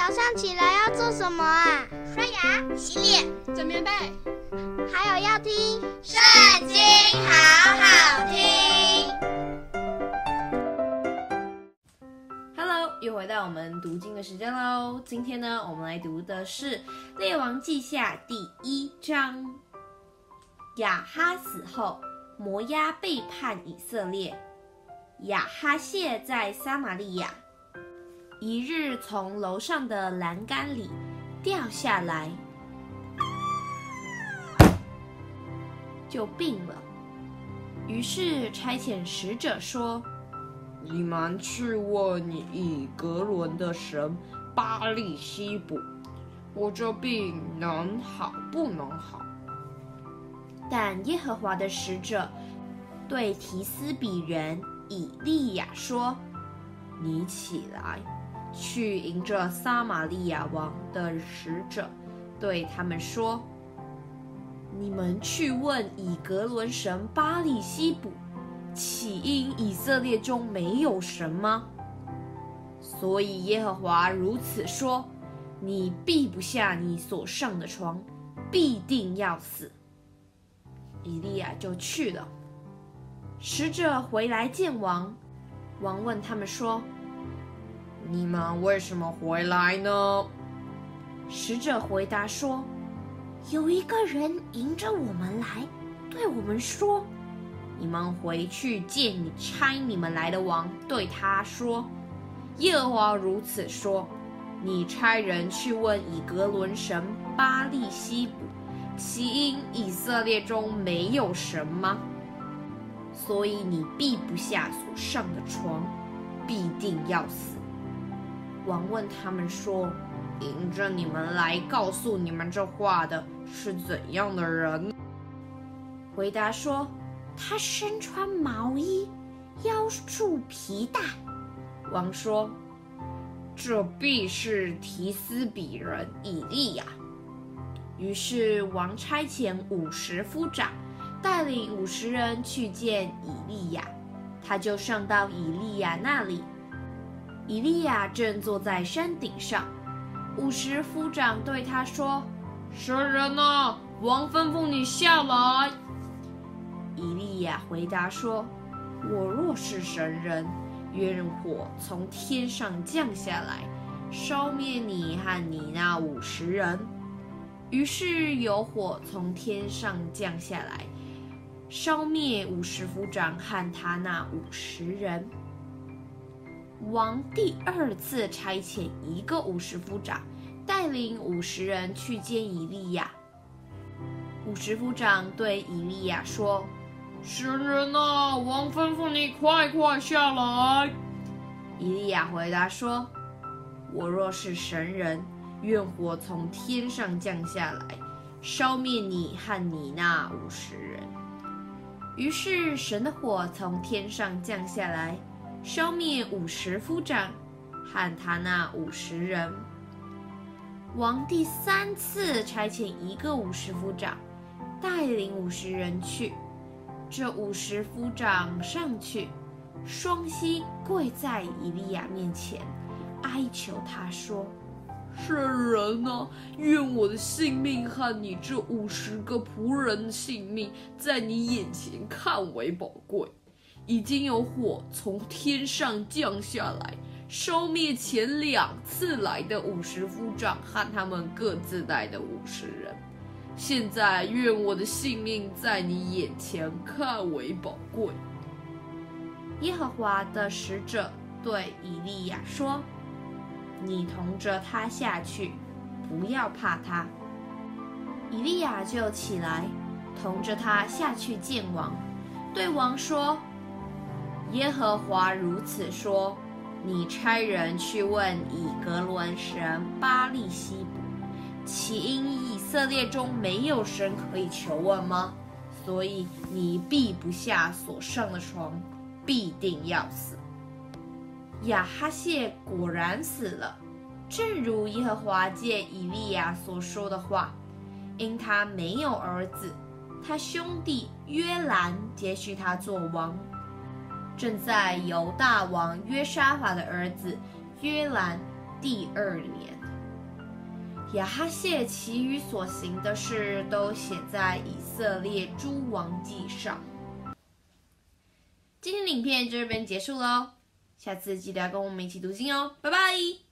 早上起来要做什么啊？刷牙、洗脸、整棉被，还有要听《圣经》，好好听。Hello，又回到我们读经的时间喽。今天呢，我们来读的是《列王记下》第一章。亚哈死后，摩押背叛以色列。亚哈谢在撒玛利亚。一日从楼上的栏杆里掉下来，就病了。于是差遣使者说：“你们去问以格伦的神巴利西卜，我这病能好不能好？”但耶和华的使者对提斯比人以利亚说：“你起来。”去迎着撒玛利亚王的使者，对他们说：“你们去问以格伦神巴力西卜，岂因以色列中没有神吗？所以耶和华如此说：你避不下你所上的床，必定要死。”以利亚就去了。使者回来见王，王问他们说。你们为什么回来呢？使者回答说：“有一个人迎着我们来，对我们说：‘你们回去见你差你们来的王，对他说：耶和华如此说：你差人去问以格伦神巴利西卜，其因以色列中没有神吗？所以你避不下所上的床，必定要死。’”王问他们说：“迎着你们来告诉你们这话的是怎样的人？”回答说：“他身穿毛衣，腰束皮带。”王说：“这必是提斯比人以利亚。”于是王差遣五十夫长，带领五十人去见以利亚，他就上到以利亚那里。以利亚正坐在山顶上，五十夫长对他说：“神人啊，王吩咐你下来。”以利亚回答说：“我若是神人，愿火从天上降下来，烧灭你和你那五十人。”于是有火从天上降下来，烧灭五十夫长和他那五十人。王第二次差遣一个五十夫长，带领五十人去见以利亚。五十夫长对以利亚说：“神人啊，王吩咐你快快下来。”以利亚回答说：“我若是神人，愿火从天上降下来，烧灭你和你那五十人。”于是神的火从天上降下来。烧灭五十夫长和他那五十人。王第三次差遣一个五十夫长，带领五十人去。这五十夫长上去，双膝跪在以利亚面前，哀求他说：“是人啊，愿我的性命和你这五十个仆人的性命，在你眼前看为宝贵。”已经有火从天上降下来，烧灭前两次来的五十夫长和他们各自带的五十人。现在愿我的性命在你眼前看为宝贵。耶和华的使者对以利亚说：“你同着他下去，不要怕他。”以利亚就起来，同着他下去见王，对王说。耶和华如此说：“你差人去问以革伦神巴力西卜，岂因以色列中没有神可以求问吗？所以你避不下所上的床，必定要死。”雅哈谢果然死了。正如耶和华借以利亚所说的话，因他没有儿子，他兄弟约兰接续他做王。正在犹大王约沙法的儿子约兰第二年，雅哈谢其余所行的事都写在以色列诸王记上。今天影片就这边结束喽。下次记得要跟我们一起读经哦拜拜。